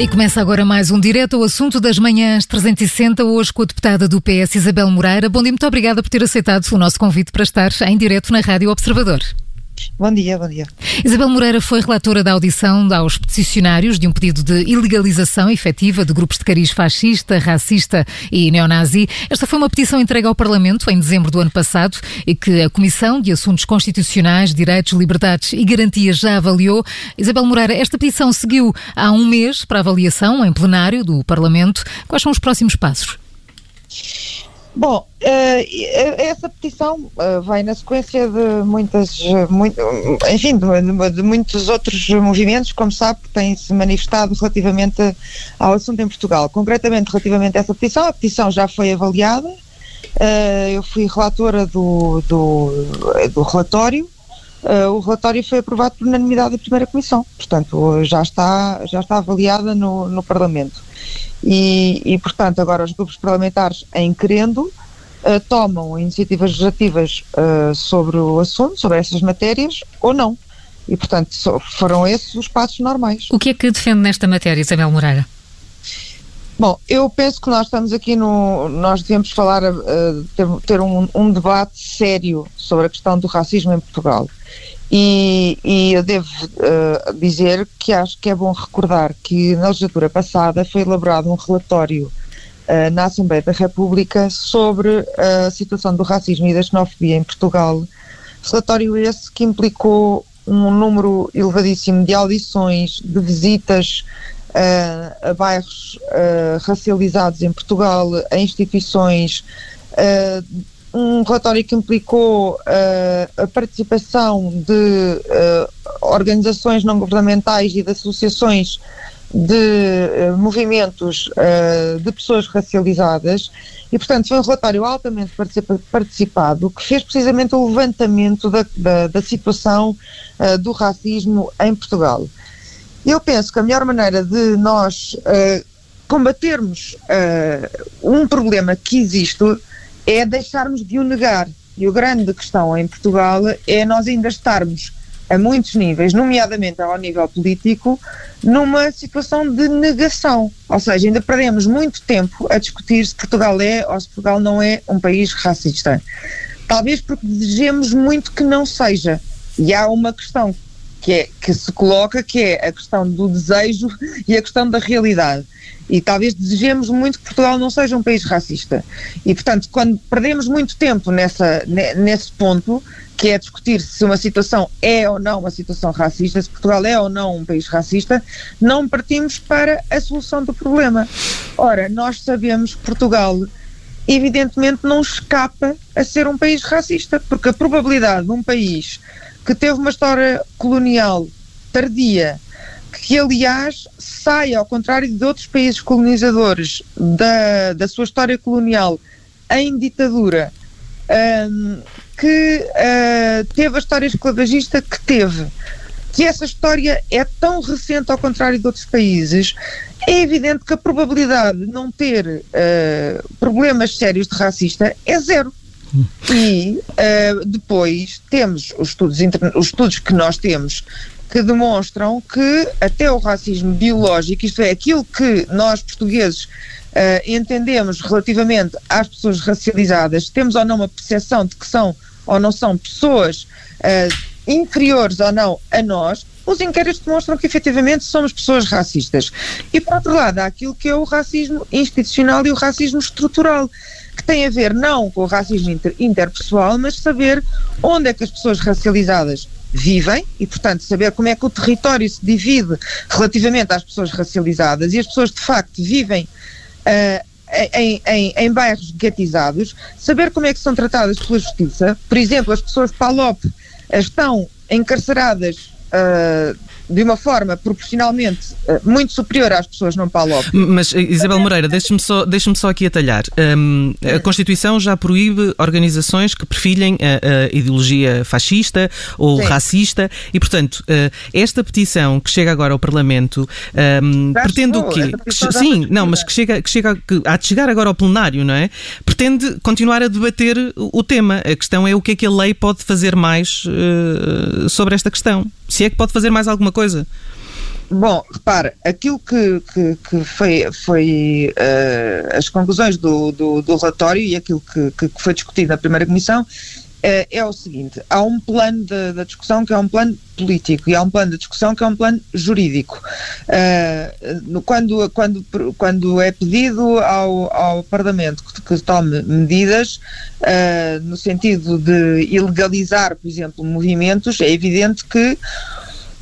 E começa agora mais um direto ao assunto das manhãs 360, hoje com a deputada do PS, Isabel Moreira. Bom dia, muito obrigada por ter aceitado o nosso convite para estar em direto na Rádio Observador. Bom dia, bom dia. Isabel Moreira foi relatora da audição aos peticionários de um pedido de ilegalização efetiva de grupos de cariz fascista, racista e neonazi. Esta foi uma petição entregue ao Parlamento em dezembro do ano passado e que a Comissão de Assuntos Constitucionais, Direitos, Liberdades e Garantias já avaliou. Isabel Moreira, esta petição seguiu há um mês para avaliação em plenário do Parlamento. Quais são os próximos passos? Bom, uh, essa petição uh, vai na sequência de muitas, muito, enfim, de, de, muitos outros movimentos, como sabe, que têm-se manifestado relativamente ao assunto em Portugal. Concretamente, relativamente a essa petição, a petição já foi avaliada, eu fui relatora do, do, do relatório, o relatório foi aprovado por unanimidade da primeira comissão, portanto, já está, já está avaliada no, no Parlamento. E, e, portanto, agora os grupos parlamentares, em querendo, uh, tomam iniciativas legislativas uh, sobre o assunto, sobre essas matérias, ou não. E, portanto, foram esses os passos normais. O que é que defende nesta matéria, Isabel Moreira? Bom, eu penso que nós estamos aqui no. Nós devemos falar, uh, ter, ter um, um, debate sério sobre a questão do racismo em Portugal. E, e eu devo uh, dizer que acho que é bom recordar que na legislatura passada foi elaborado um relatório uh, na Assembleia da República sobre a situação do racismo e da xenofobia em Portugal. Relatório esse que implicou um número elevadíssimo de audições, de visitas uh, a bairros racializados em Portugal, a instituições, um relatório que implicou uh, a participação de uh, organizações não governamentais e de associações de uh, movimentos de pessoas racializadas e, portanto, foi um relatório altamente participado que fez precisamente o levantamento da, da, da situação do racismo em Portugal. Eu penso que a melhor maneira de nós combatermos um problema que existe é deixarmos de o negar. E a grande questão em Portugal é nós ainda estarmos a muitos níveis, nomeadamente ao nível político, numa situação de negação. Ou seja, ainda perdemos muito tempo a discutir se Portugal é ou se Portugal não é um país racista. Talvez porque desejemos muito que não seja. E há uma questão que, é, que se coloca, que é a questão do desejo e a questão da realidade. E talvez desejemos muito que Portugal não seja um país racista. E, portanto, quando perdemos muito tempo nessa, nesse ponto, que é discutir se uma situação é ou não uma situação racista, se Portugal é ou não um país racista, não partimos para a solução do problema. Ora, nós sabemos que Portugal, evidentemente, não escapa a ser um país racista, porque a probabilidade de um país que teve uma história colonial tardia, que aliás sai, ao contrário de outros países colonizadores, da, da sua história colonial em ditadura, um, que uh, teve a história esclavagista que teve, que essa história é tão recente ao contrário de outros países, é evidente que a probabilidade de não ter uh, problemas sérios de racista é zero. E uh, depois temos os estudos, os estudos que nós temos que demonstram que até o racismo biológico, isto é, aquilo que nós portugueses uh, entendemos relativamente às pessoas racializadas, temos ou não uma percepção de que são ou não são pessoas uh, inferiores ou não a nós, os inquéritos demonstram que efetivamente somos pessoas racistas. E por outro lado, há aquilo que é o racismo institucional e o racismo estrutural, que tem a ver não com o racismo inter interpessoal, mas saber onde é que as pessoas racializadas vivem e, portanto, saber como é que o território se divide relativamente às pessoas racializadas e as pessoas de facto vivem uh, em, em, em, bairros guetizados, saber como é que são tratadas pela justiça. Por exemplo, as pessoas de Palop estão encarceradas uh, de uma forma proporcionalmente uh, muito superior às pessoas não PALOP. Mas, eh, Isabel Moreira, deixe-me só, deixe só aqui atalhar. Um, a Constituição já proíbe organizações que perfilhem a, a ideologia fascista ou Sim. racista e, portanto, uh, esta petição que chega agora ao Parlamento um, pretende o quê? Que, sim, não, mas que chega, que chega que há de chegar agora ao plenário, não é? Pretende continuar a debater o tema. A questão é o que é que a lei pode fazer mais uh, sobre esta questão. Se é que pode fazer mais alguma coisa. Bom, repara, aquilo que, que, que foi, foi uh, as conclusões do, do, do, relatório e aquilo que, que foi discutido na primeira comissão uh, é o seguinte: há um plano da discussão que é um plano político e há um plano de discussão que é um plano jurídico. Uh, quando, quando, quando é pedido ao, ao Parlamento que, que tome medidas no sentido de ilegalizar, por exemplo, movimentos, é evidente que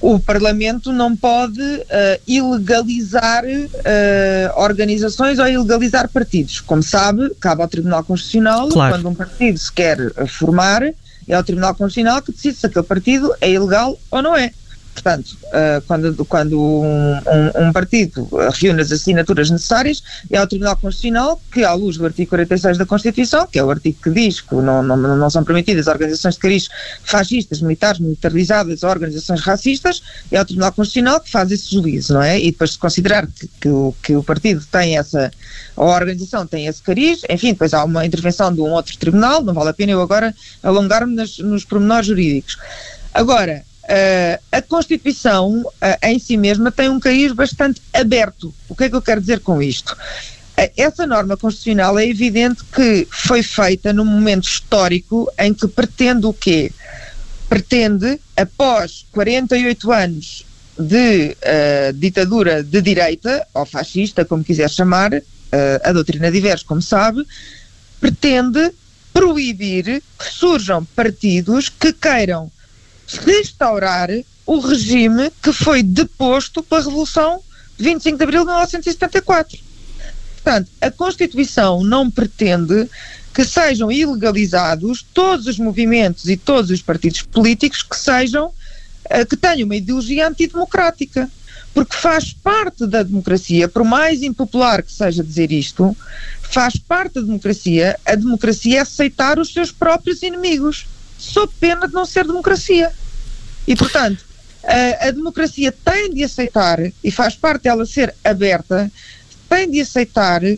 o Parlamento não pode uh, ilegalizar uh, organizações ou ilegalizar partidos. Como sabe, cabe ao Tribunal Constitucional, claro. quando um partido se quer formar, é ao Tribunal Constitucional que decide se aquele partido é ilegal ou não é. Portanto, uh, quando, quando um, um, um, partido reúne as assinaturas necessárias, é ao Tribunal Constitucional que, à luz do artigo 46 da Constituição, que é o artigo que diz que não, não, não são permitidas organizações de cariz fascistas, militares, militarizadas ou organizações racistas, é ao Tribunal Constitucional que faz esse juízo, não é? E depois de considerar que, que, o, que o partido tem essa, ou a organização tem esse cariz, enfim, depois há uma intervenção de um outro tribunal, não vale a pena eu agora alongar-me nos pormenores jurídicos. Agora, Uh, a Constituição uh, em si mesma tem um cariz bastante aberto. O que é que eu quero dizer com isto? Uh, essa norma constitucional é evidente que foi feita num momento histórico em que pretende o quê? Pretende, após 48 anos de ditadura de direita, ou fascista, como quiser chamar, a doutrina diversa, como sabe, pretende proibir que surjam partidos que queiram restaurar o regime que foi deposto pela Revolução de 25 de Abril de 1974. Portanto, a Constituição não pretende que sejam ilegalizados todos os movimentos e todos os partidos políticos que sejam eh, que tenham uma ideologia antidemocrática. Porque faz parte da democracia, por mais impopular que seja dizer isto, faz parte da democracia, a democracia é aceitar os seus próprios inimigos sob pena de não ser democracia. E, portanto, a, a democracia tem de aceitar, e faz parte dela ser aberta, tem de aceitar uh,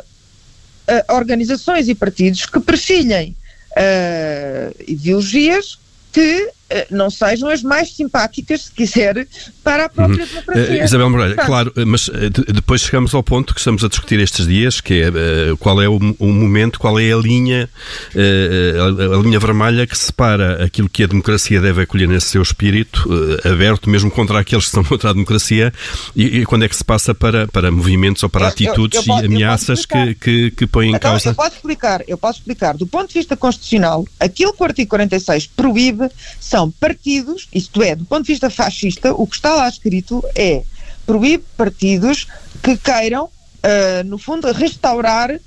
uh, organizações e partidos que perfilhem uh, ideologias que não sejam as mais simpáticas, se quiser, para a própria uhum. democracia. Uh, Isabel Moreira, Portanto, claro, mas uh, depois chegamos ao ponto que estamos a discutir estes dias, que é uh, qual é o, o, momento, qual é a linha, a, a, linha vermelha que separa aquilo que a democracia deve acolher nesse seu espírito, aberto mesmo contra aqueles que estão contra a democracia, e, e, quando é que se passa para, para movimentos ou para atitudes eu, eu posso, e ameaças que, que, que põem em então, causa... Eu posso explicar, eu posso explicar. Do ponto de vista constitucional, aquilo que o artigo 46 proíbe são são partidos, isto é, do ponto de vista fascista, o que está lá escrito é proíbe partidos que queiram, uh, no fundo, restaurar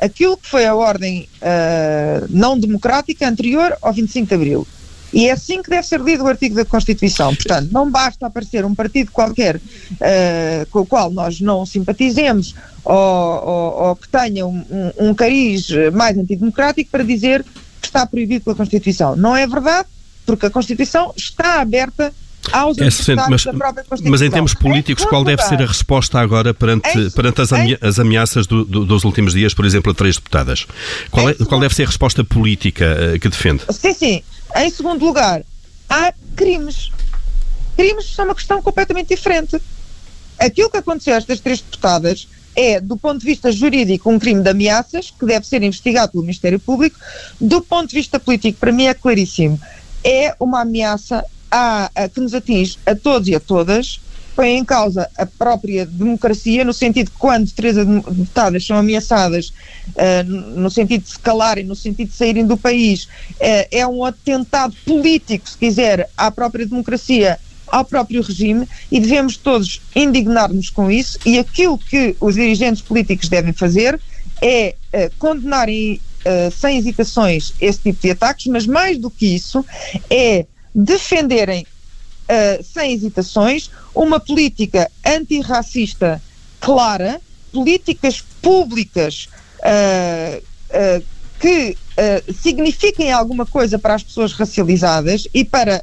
aquilo que foi a ordem uh, não democrática anterior ao 25 de Abril. E é assim que deve ser lido o artigo da Constituição. Portanto, não basta aparecer um partido qualquer uh, com o qual nós não simpatizemos ou, ou, ou que tenha um, um, um cariz mais antidemocrático para dizer que está proibido pela Constituição. Não é verdade porque a Constituição está aberta aos é mas, da própria Constituição. Mas em termos políticos, qual deve ser a resposta agora perante, em, perante as, amea as ameaças do, do, dos últimos dias, por exemplo, a três deputadas? Qual, é, qual deve ser a resposta política uh, que defende? Sim, sim. Em segundo lugar, há crimes. Crimes são uma questão completamente diferente. Aquilo que aconteceu a estas três deputadas é, do ponto de vista jurídico, um crime de ameaças que deve ser investigado pelo Ministério Público. Do ponto de vista político, para mim é claríssimo é uma ameaça a, a, que nos atinge a todos e a todas, põe em causa a própria democracia, no sentido que quando três deputadas são ameaçadas, uh, no sentido de se calarem, no sentido de saírem do país, uh, é um atentado político, se quiser, à própria democracia, ao próprio regime, e devemos todos indignar-nos com isso, e aquilo que os dirigentes políticos devem fazer é uh, condenarem uh, sem hesitações esse tipo de ataques, mas mais do que isso é defenderem uh, sem hesitações uma política antirracista clara, políticas públicas uh, que signifiquem alguma coisa para as pessoas racializadas e para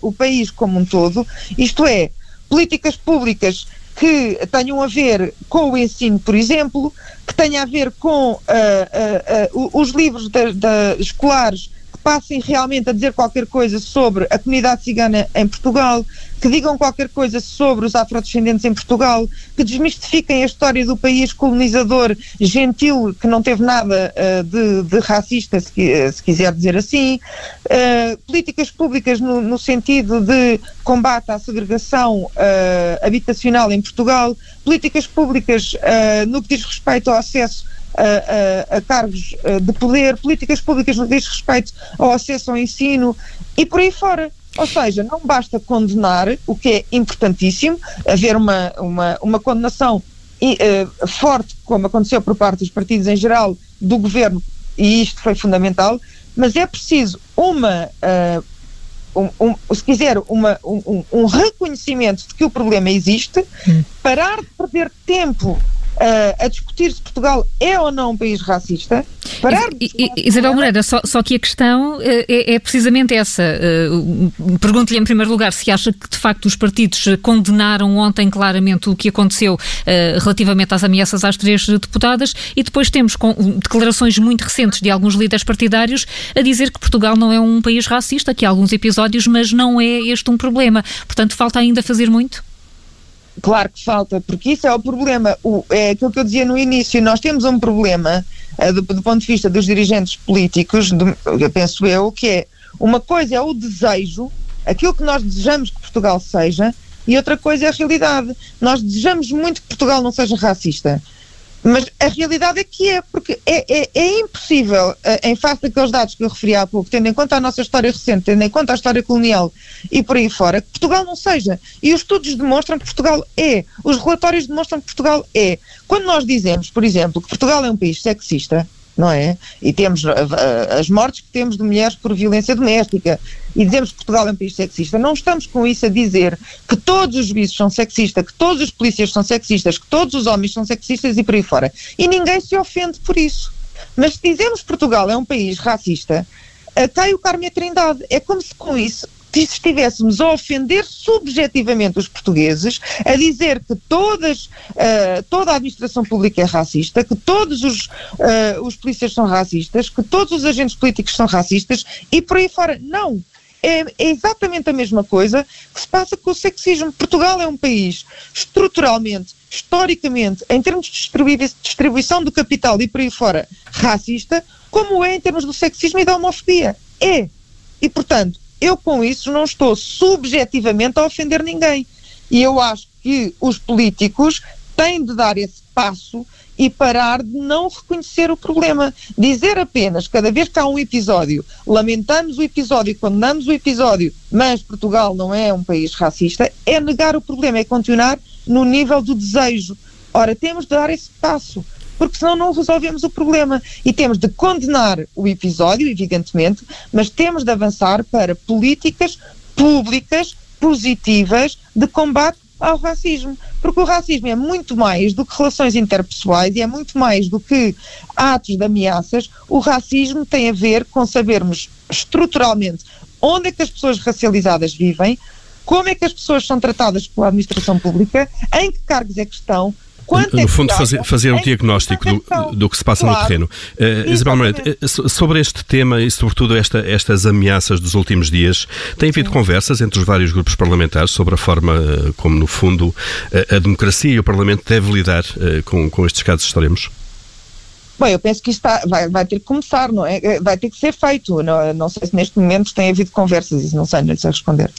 o país como um todo, isto é, políticas públicas que tenham a ver com o ensino, por exemplo, que tenha a ver com uh, uh, uh, os livros de, escolares que passem realmente a dizer qualquer coisa sobre a comunidade cigana em Portugal, que digam qualquer coisa sobre os afrodescendentes em Portugal, que desmistifiquem a história do país colonizador gentil, que não teve nada uh, de, de, racista, se, se, quiser dizer assim, uh, políticas públicas no, no, sentido de combate à segregação uh, habitacional em Portugal, políticas públicas no que diz respeito ao acesso a, a, cargos de poder, políticas públicas no que diz respeito ao acesso ao ensino e por aí fora. Ou seja, não basta condenar, o que é importantíssimo, haver uma, uma, uma condenação uh, forte, como aconteceu por parte dos partidos em geral, do governo, e isto foi fundamental, mas é preciso uma. Uh, um, um, se quiser, uma, um, um, reconhecimento de que o problema existe, hum. parar de perder tempo uh, a discutir se Portugal é ou não um país racista. Parar Isabel Moreira, só, só, que a questão uh, é, é, precisamente essa. Uh, Pergunto-lhe em primeiro lugar se acha que de facto os partidos condenaram ontem claramente o que aconteceu relativamente às ameaças às três deputadas e depois temos declarações muito recentes de alguns líderes partidários a dizer que Portugal não é um país racista, que há alguns episódios, mas não é este um problema. Portanto, falta ainda fazer muito? Claro que falta, porque isso é o problema. O, é aquilo que eu dizia no início. Nós temos um problema uh, do, do, ponto de vista dos dirigentes políticos, do, eu penso eu, que é uma coisa é o desejo, aquilo que nós desejamos que Portugal seja, e outra coisa é a realidade. Nós desejamos muito que Portugal não seja racista. Mas a realidade é que é, porque é, é, é impossível, eh, em face daqueles dados que eu referi há pouco, tendo em conta a nossa história recente, tendo em conta a história colonial e por aí fora, que Portugal não seja. E os estudos demonstram que Portugal é. Os relatórios demonstram que Portugal é. Quando nós dizemos, por exemplo, que Portugal é um país sexista, não é? E temos uh, as mortes que temos de mulheres por violência doméstica e dizemos que Portugal é um país sexista. Não estamos com isso a dizer que todos os juízes são sexistas, que todos os polícias são sexistas, que todos os homens são sexistas e por aí fora. E ninguém se ofende por isso. Mas se dizemos que Portugal é um país racista, cai o Carme Trindade. É como se com isso se estivéssemos a ofender subjetivamente os portugueses, a dizer que todas, uh, toda a administração pública é racista, que todos os, uh, os polícias são racistas, que todos os agentes políticos são racistas e por aí fora. Não. É, é, exatamente a mesma coisa que se passa com o sexismo. Portugal é um país estruturalmente, historicamente, em termos de distribuição do capital e por aí fora, racista, como é em termos do sexismo e da homofobia. É. E, portanto, eu com isso não estou subjetivamente a ofender ninguém. E eu acho que os políticos têm de dar esse passo e parar de não reconhecer o problema. Dizer apenas, cada vez que há um episódio, lamentamos o episódio, condenamos o episódio, mas Portugal não é um país racista, é negar o problema, é continuar no nível do desejo. Ora, temos de dar esse passo porque senão não resolvemos o problema. E temos de condenar o episódio, evidentemente, mas temos de avançar para políticas públicas positivas de combate ao racismo. Porque o racismo é muito mais do que relações interpessoais e é muito mais do que atos de ameaças. O racismo tem a ver com sabermos estruturalmente onde é que as pessoas racializadas vivem, como é que as pessoas são tratadas pela administração pública, em que cargos é que estão, Quanto no é fundo, fazer, fazer um diagnóstico do, do, que se passa claro. no terreno. Uh, Isabel Moreira, eh, sobre este tema e, sobretudo, esta, estas ameaças dos últimos dias, tem havido Sim. conversas entre os vários grupos parlamentares sobre a forma eh, como, no fundo, a, a democracia e o Parlamento devem lidar uh, com, com estes casos extremos? Bom, eu penso que isto está, vai, vai, ter que começar, não é? Vai ter que ser feito. Não, não sei se neste momento tem havido conversas, não sei, não sei responder.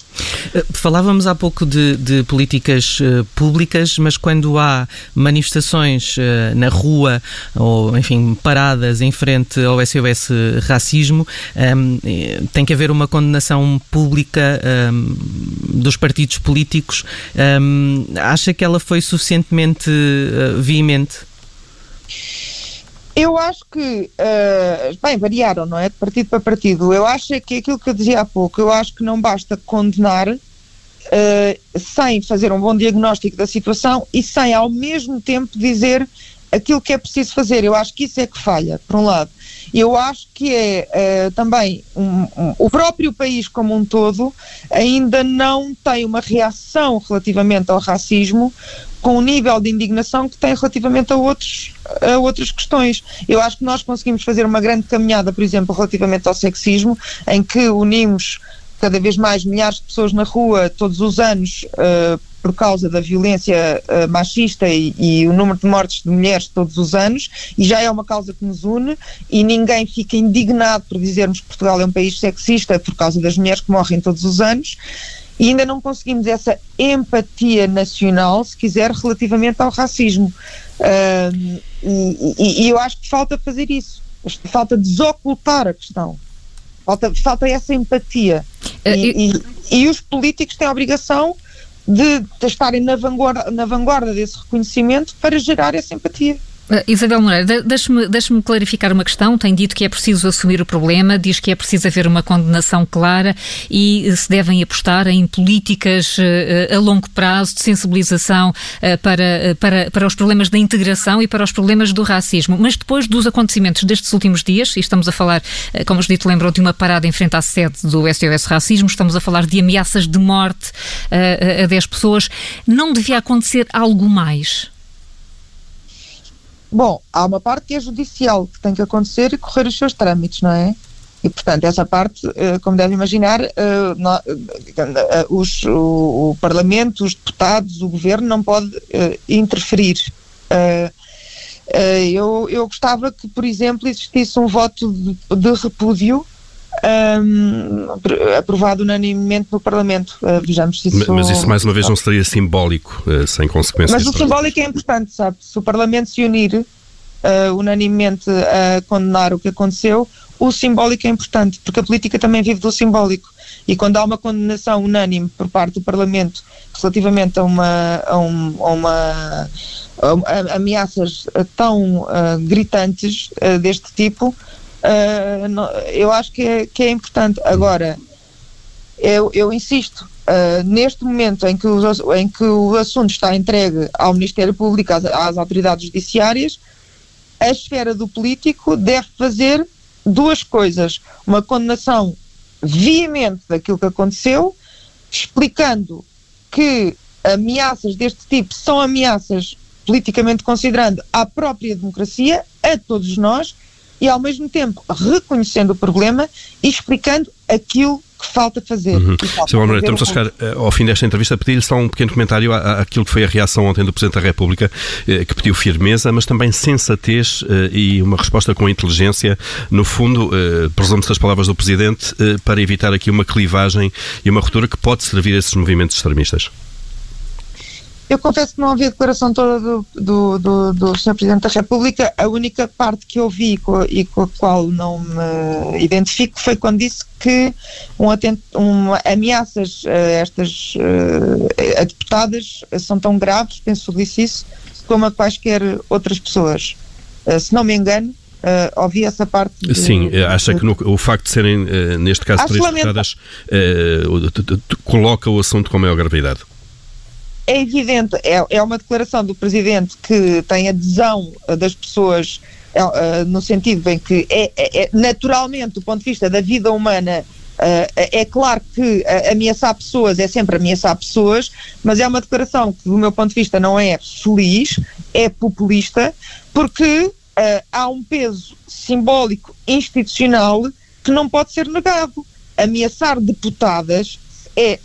Eh, falávamos há pouco de, de políticas uh, públicas, mas quando há manifestações uh, na rua ou, enfim, paradas em frente ao SOS Racismo, ehm, tem que haver uma condenação pública ehm, dos partidos políticos. Ehm, acha que ela foi suficientemente uh, veemente? Eu acho que, uh, bem, variaram, não é? De partido para partido. Eu acho que aquilo que eu dizia há pouco, eu acho que não basta condenar uh, sem fazer um bom diagnóstico da situação e sem, ao mesmo tempo, dizer aquilo que é preciso fazer. Eu acho que isso é que falha, por um lado. Eu acho que é uh, também um, um, o próprio país como um todo ainda não tem uma reação relativamente ao racismo com o nível de indignação que tem relativamente a, outros, a outras questões. Eu acho que nós conseguimos fazer uma grande caminhada, por exemplo, relativamente ao sexismo, em que unimos cada vez mais milhares de pessoas na rua todos os anos uh, por causa da violência uh, machista e, e, o número de mortes de mulheres todos os anos, e já é uma causa que nos une, e ninguém fica indignado por dizermos que Portugal é um país sexista por causa das mulheres que morrem todos os anos, e ainda não conseguimos essa empatia nacional, se quiser, relativamente ao racismo. Uh, e, e, eu acho que falta fazer isso, falta desocultar a questão. Falta, falta essa empatia. E, e, e, os políticos têm a obrigação de, de estarem na vanguarda, na vanguarda desse reconhecimento para gerar essa empatia. Uh, Isabel Moreira, deixe-me deixe clarificar uma questão. Tem dito que é preciso assumir o problema, diz que é preciso haver uma condenação clara e se devem apostar em políticas uh, a longo prazo de sensibilização para, para, para os problemas da integração e para os problemas do racismo. Mas depois dos acontecimentos destes últimos dias, e estamos a falar, como os dito, lembram de uma parada em frente à sede do SOS Racismo, estamos a falar de ameaças de morte a 10 pessoas, não devia acontecer algo mais? Bom, há uma parte que é judicial, que tem que acontecer e correr os seus trâmites, não é? E, portanto, essa parte, eh, como deve imaginar, eh, eh, os, o, Parlamento, os deputados, o Governo não pode interferir. Eu, eu gostava que, por exemplo, existisse um voto de, de repúdio um, aprovado unanimemente no Parlamento. Uh, vejamos se isso. Mas isso, mais uma vez, não seria simbólico, uh, sem consequências. Mas o simbólico é importante, sabe? Se o Parlamento se unir uh, unanimemente a condenar o que aconteceu, o simbólico é importante, porque a política também vive do simbólico. E quando há uma condenação unânime por parte do Parlamento relativamente a uma, a um, a uma a ameaças tão gritantes deste tipo, uh, eu acho que é, que é importante. Agora, eu, eu insisto, uh, neste momento em que, o, em que o assunto está entregue ao Ministério Público, às, às autoridades judiciárias, a esfera do político deve fazer duas coisas. Uma condenação veemente daquilo que aconteceu, explicando que ameaças deste tipo são ameaças politicamente considerando à própria democracia, a todos nós, e ao mesmo tempo reconhecendo o problema e explicando aquilo que falta fazer. Uhum. Falta Sr. Moreira, estamos a chegar uh, ao fim desta entrevista. Pedir-lhe só um pequeno comentário àquilo que foi a reação ontem do Presidente da República, uh, que pediu firmeza, mas também sensatez uh, e uma resposta com inteligência. No fundo, presumo-se das palavras do Presidente, para evitar aqui uma clivagem e uma ruptura que pode servir a esses movimentos extremistas. Eu confesso que não ouvi a declaração toda do, do, do, do Sr. Presidente da República. A única parte que ouvi e com a qual não me identifico foi quando disse que um um, ameaças a estas uh, a deputadas são tão graves, penso que disse isso, como a quaisquer outras pessoas. Uh, se não me engano, Uh, ouvi essa parte. De, Sim, acha que no, o facto de serem, uh, neste caso, três deputadas, uh, coloca o assunto com maior gravidade? É evidente, é, é uma declaração do Presidente que tem adesão eh, das pessoas é, no sentido em que é, é, é, naturalmente, do ponto de vista da vida humana, é claro que ameaçar pessoas é sempre ameaçar pessoas, mas é uma declaração que, do meu ponto de vista, não é feliz, é populista, porque há um peso simbólico institucional que não pode ser negado. Ameaçar deputadas é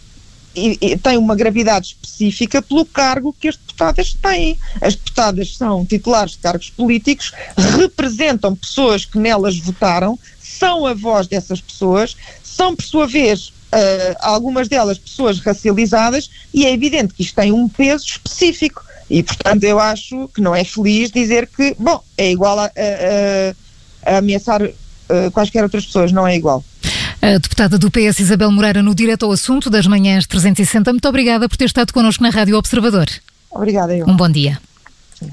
e, e, tem uma gravidade específica pelo cargo que as deputadas têm. As deputadas são titulares de cargos políticos, representam pessoas que nelas votaram, são a voz dessas pessoas, são, por sua vez, uh, algumas delas pessoas racializadas, e é evidente que isto tem um peso específico. E, portanto, eu acho que não é feliz dizer que, bom, é igual a, a, a ameaçar uh, quaisquer outras pessoas, não é igual. A deputada do PS, Isabel Moreira, no Direto ao Assunto das Manhãs 360. Muito obrigada por ter estado connosco na Rádio Observador. Obrigada, eu. Um bom dia. Sim.